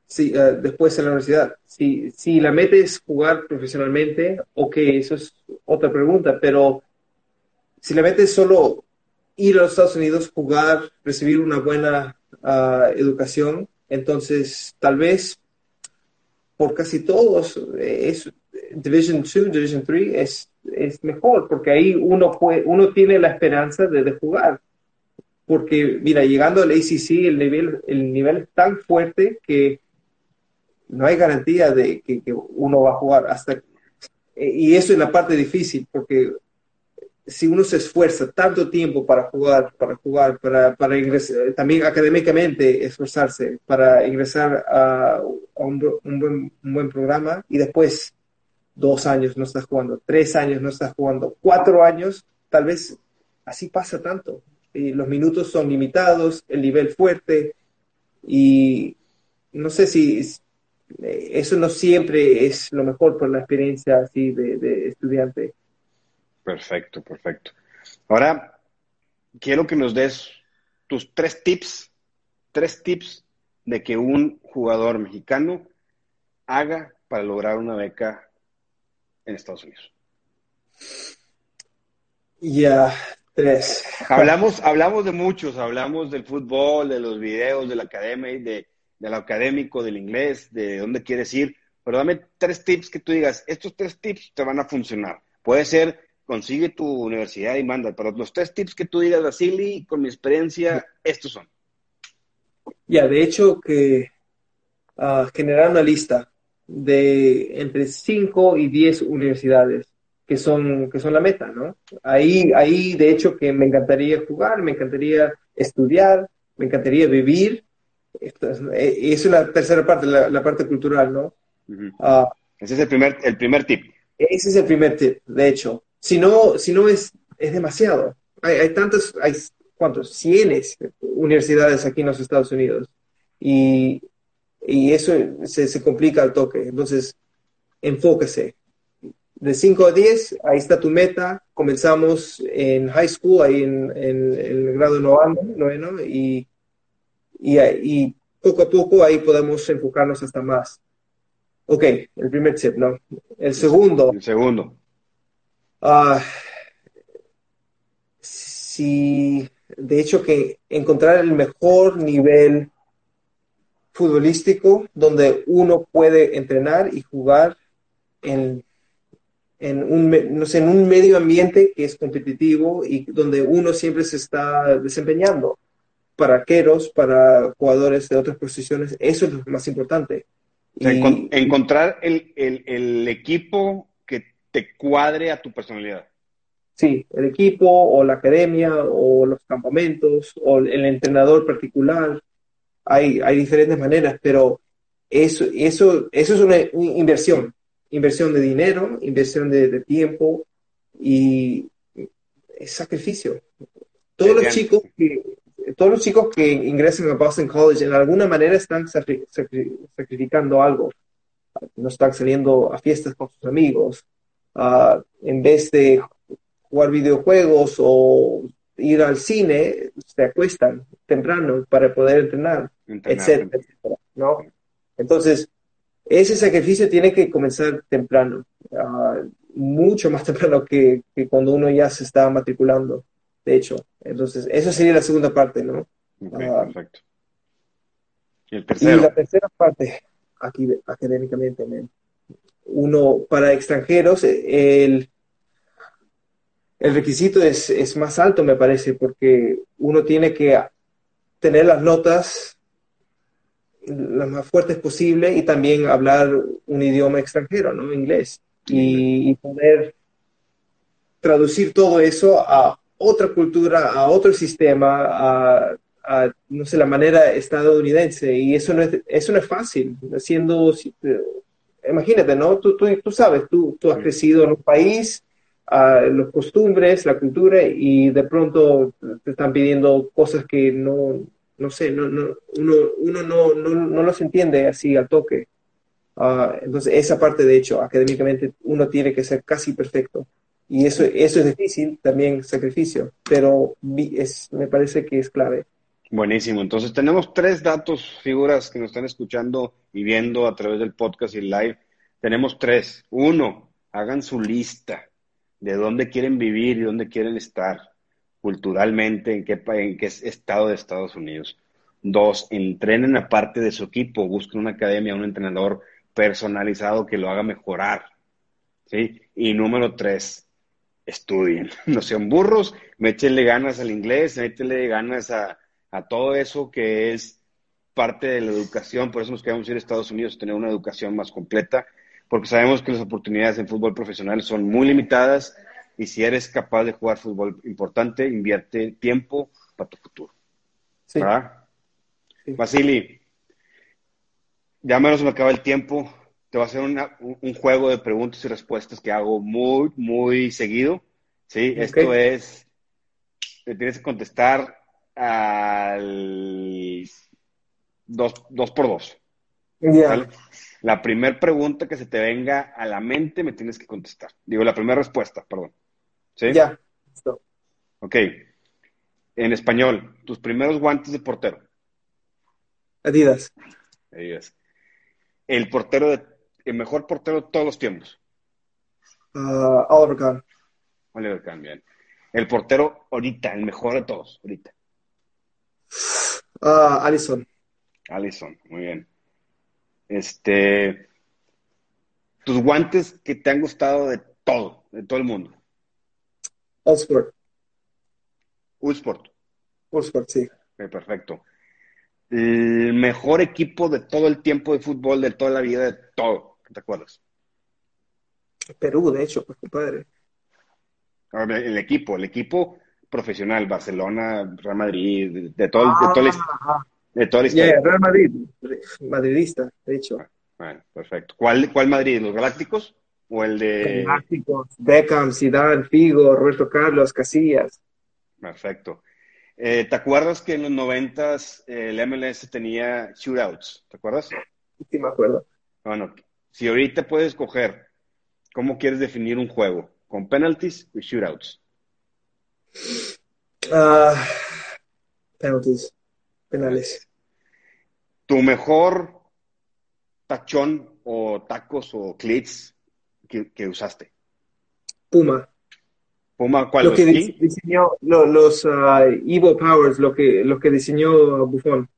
sí, uh, después en la universidad. Si, si la meta es jugar profesionalmente, ok, eso es otra pregunta, pero si la meta es solo ir a los Estados Unidos, jugar, recibir una buena uh, educación, entonces tal vez por casi todos es, Division 2, Division 3 es, es mejor, porque ahí uno, puede, uno tiene la esperanza de, de jugar. Porque, mira, llegando al ACC, el nivel, el nivel es tan fuerte que no hay garantía de que, uno va a jugar hasta... Y eso es la parte difícil, porque si uno se esfuerza tanto tiempo para jugar, para jugar, para, para ingresar, también académicamente esforzarse para ingresar a, un, buen, programa y después dos años no estás jugando, tres años no estás jugando, cuatro años, tal vez así pasa tanto. Y los minutos son limitados, el nivel fuerte y no sé si eso no siempre es lo mejor por la experiencia así de, de estudiante. Perfecto, perfecto. Ahora, quiero que nos des tus tres tips, tres tips de que un jugador mexicano haga para lograr una beca en Estados Unidos. Ya, tres. Hablamos, hablamos de muchos, hablamos del fútbol, de los videos, de la academia, de, de lo académico, del inglés, de dónde quieres ir, pero dame tres tips que tú digas, estos tres tips te van a funcionar. Puede ser consigue tu universidad y manda. Pero los tres tips que tú digas, Vasily, con mi experiencia, estos son. Ya, de hecho, que uh, generar una lista de entre 5 y 10 universidades que son, que son la meta, ¿no? Ahí, ahí, de hecho, que me encantaría jugar, me encantaría estudiar, me encantaría vivir. Esto es, eh, es la tercera parte, la, la parte cultural, ¿no? Uh -huh. uh, Ese es el primer, el primer tip. Ese es el primer tip, de hecho. Si no, si no es, es demasiado. Hay, hay tantos, hay, ¿cuántos? Cienes universidades aquí en los Estados Unidos. Y, y eso se, se, complica al toque. Entonces, enfóquese. De 5 a 10, ahí está tu meta. Comenzamos en high school, ahí en, en, en el grado noveno, noveno y, y, y poco a poco ahí podemos enfocarnos hasta más. Ok, el primer tip, ¿no? El segundo. El segundo. Uh, si, de hecho, que encontrar el mejor nivel futbolístico donde uno puede entrenar y jugar en, en, un, no sé, en un medio ambiente que es competitivo y donde uno siempre se está desempeñando. Para arqueros, para jugadores de otras posiciones, eso es lo más importante. O sea, y, encontrar el, el, el equipo que te cuadre a tu personalidad. Sí, el equipo o la academia o los campamentos o el entrenador particular. Hay, hay diferentes maneras, pero eso, eso, eso es una inversión. Inversión de dinero, inversión de, de tiempo y es sacrificio. Todos los chicos que todos los chicos que ingresan a Boston College en alguna manera están sacrificando algo. No están saliendo a fiestas con sus amigos, Uh, en vez de jugar videojuegos o ir al cine, se acuestan temprano para poder entrenar, entrenar etcétera, etcétera, ¿no? Entonces, ese sacrificio tiene que comenzar temprano, uh, mucho más temprano que, que, cuando uno ya se está matriculando, de hecho. Entonces, eso sería la segunda parte, ¿no? Okay, uh, perfecto. ¿Y el tercero? Y la tercera parte, aquí académicamente, ¿no? uno para extranjeros, el, el requisito es, es, más alto, me parece, porque uno tiene que tener las notas las más fuertes posible y también hablar un idioma extranjero, ¿no? Inglés. Y, y poder traducir todo eso a otra cultura, a otro sistema, a, a, no sé, la manera estadounidense. Y eso no es, eso no es fácil, siendo imagínate, ¿no? Tú, tú, tú sabes, tú, tú has crecido en un país, uh, los costumbres, la cultura, y de pronto te están pidiendo cosas que no, no sé, no, no, uno, uno no, no, no los entiende así al toque. Uh, entonces, esa parte, de hecho, académicamente uno tiene que ser casi perfecto. Y eso, eso es difícil, también sacrificio, pero es, me parece que es clave. Buenísimo. Entonces tenemos tres datos, figuras que nos están escuchando y viendo a través del podcast y live. Tenemos tres. Uno, hagan su lista de dónde quieren vivir y dónde quieren estar culturalmente, en qué, en qué estado de Estados Unidos. Dos, entrenen aparte de su equipo, busquen una academia, un entrenador personalizado que lo haga mejorar ¿sí? Y número tres, estudien. No sean burros, métele ganas al inglés, métele ganas a, a todo eso que es parte de la educación. Por eso nos queremos ir a Estados Unidos, tener una educación más completa, porque sabemos que las oportunidades en fútbol profesional son muy limitadas y si eres capaz de jugar fútbol importante, invierte tiempo para tu futuro. Sí. ¿Verdad? Vasili, ya menos me acaba el tiempo. Te voy a hacer una- un juego de preguntas y respuestas que hago muy, muy seguido. ¿sí? Esto es, te tienes que contestar al dos, dos por dos. Ya, ¿sale? La primera pregunta que se te venga a la mente me tienes que contestar. Digo, la primera respuesta, perdón. ¿Sí? ya. Listo. Ok. En español, tus primeros guantes de portero. Adidas. Es. El portero de, el mejor portero de todos los tiempos. Ah, Oliver Kahn. Oliver Kahn, bien. El portero ahorita, el mejor de todos, ahorita. Ah, Allison. Allison, muy bien. Este, tus guantes que te han gustado de todo, de todo el mundo. Allsport. Usport, Allsport, sí. perfecto. El mejor equipo de todo el tiempo de fútbol, de toda la vida, de todo. ¿Te acuerdas? Perú, de hecho, pues compadre. El equipo, el equipo profesional, Barcelona, Real Madrid, de, de todo, el- de toda la, Ah, de yeah. Real Madrid. Madridista, de hecho. Bueno, perfecto. ¿Cuál, cuál Madrid? ¿Los Galácticos? ¿O el de...? Galácticos, Beckham, Zidane, Figo, Roberto Carlos, Casillas. Perfecto. Eh, ¿te acuerdas que en los noventas eh, el MLS tenía shootouts? ¿Te acuerdas? Sí, me acuerdo. Bueno, si ahorita puedes escoger cómo quieres definir un juego, con penalties y shootouts. Ah, penalties. Penales. Tu mejor tachón o tacos o cleats que, que usaste. Puma. Puma, ¿cuál? Lo que diseñó lo- los ah, Evo Powers, lo que, lo que diseñó Buffon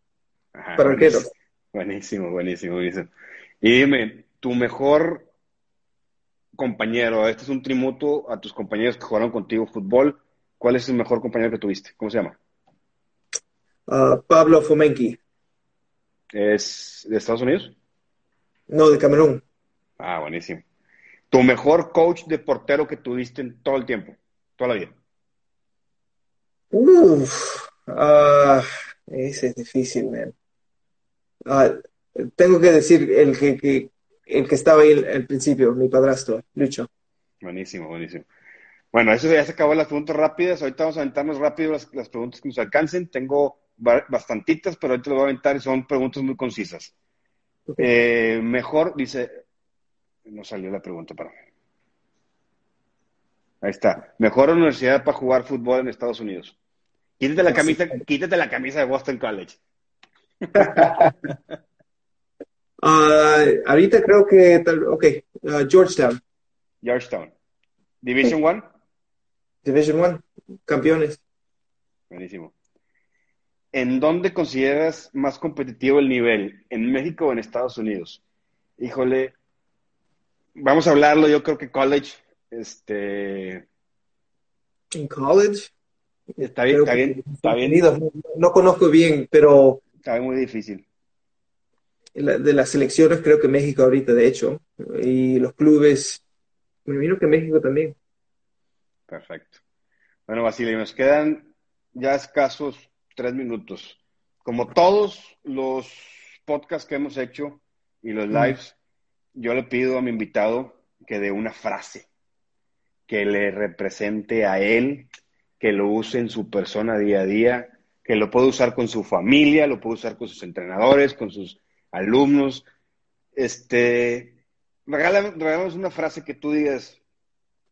Ajá, para buenísimo. Buenísimo, buenísimo, buenísimo. Y dime, tu mejor compañero, este es un tributo a tus compañeros que jugaron contigo fútbol. ¿Cuál es el mejor compañero que tuviste? ¿Cómo se llama? Ah, Pablo Fomenki, ¿Es de Estados Unidos? no de Camerún. Ah, buenísimo. Tu mejor coach de portero que tuviste en todo el tiempo, toda la vida. Uf, ah, ese es difícil, man. Ah, tengo que decir el que, que- el que estaba ahí al, principio, mi padrastro, Lucho. Buenísimo, buenísimo. Bueno, eso ya se acabó las preguntas rápidas. Ahorita vamos a aventarnos rápido las, las preguntas que nos alcancen. Tengo ba- bastantitas, pero ahorita lo voy a aventar y son preguntas muy concisas. Eh, mejor, dice, no salió la pregunta para Ahí está. Mejor universidad para jugar fútbol en Estados Unidos. Quítate la camisa, quítate la camisa de Boston College. Ah, ahorita creo que, ok, ah, Georgetown, Georgetown. Division One. Division One, campeones. Buenísimo. ¿En dónde consideras más competitivo el nivel? ¿En México o en Estados Unidos? Híjole, vamos a hablarlo, yo creo que college, este, En college, está bien, está bien, está bien, no, no conozco bien, pero está bien muy difícil. De las selecciones creo que México ahorita, de hecho, y los clubes, me imagino que México también. Perfecto. Bueno, Basilio, nos quedan ya escasos tres minutos. Como todos los podcasts que hemos hecho y los Mm. lives, yo le pido a mi invitado que dé una frase que le represente a él, que lo use en su persona día a día, que lo pueda usar con su familia, lo puede usar con sus entrenadores, con sus alumnos. Este, regálame, regálanos una frase que tú digas,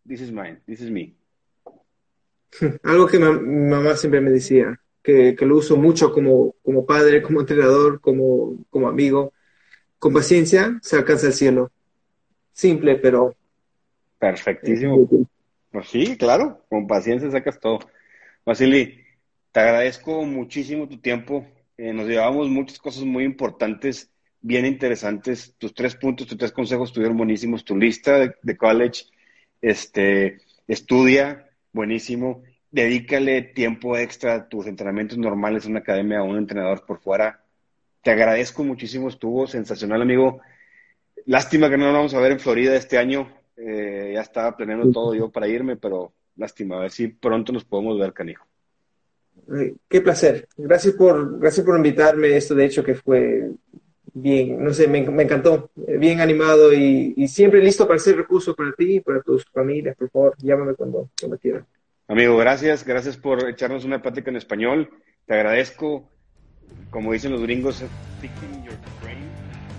this is mine, this is me. Algo que mi mamá siempre me decía, que, que lo uso mucho como, como padre, como entrenador, como, como amigo. Con paciencia se alcanza el cielo. Simple, pero Perfectísimo. Pues sí, claro, con paciencia sacas todo. Vasily, te agradezco muchísimo tu tiempo. Eh, nos llevamos muchas cosas muy importantes bien interesantes. Tus tres puntos, tus tres consejos estuvieron buenísimos. Tu lista de, de college, este, estudia, buenísimo. Dedícale tiempo extra a tus entrenamientos normales en una academia a un entrenador por fuera. Te agradezco muchísimo, estuvo sensacional, amigo. Lástima que no nos vamos a ver en Florida este año. Eh, ya estaba planeando todo yo para irme, pero lástima. A ver si pronto nos podemos ver, canijo. Qué placer. Gracias por, gracias por invitarme. Esto, de hecho, que fue bien, no sé, me, encantó. Bien animado y, siempre listo para hacer recursos para ti y para tus familias. Por favor, llámame cuando, cuando quieras. Amigo, gracias. Gracias por echarnos una plática en español. Te agradezco. Como dicen los gringos,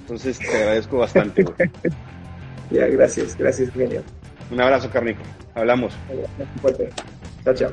entonces te agradezco bastante. ya, gracias, gracias, genial. Un abrazo, Carnico. Hablamos. Chao, chao.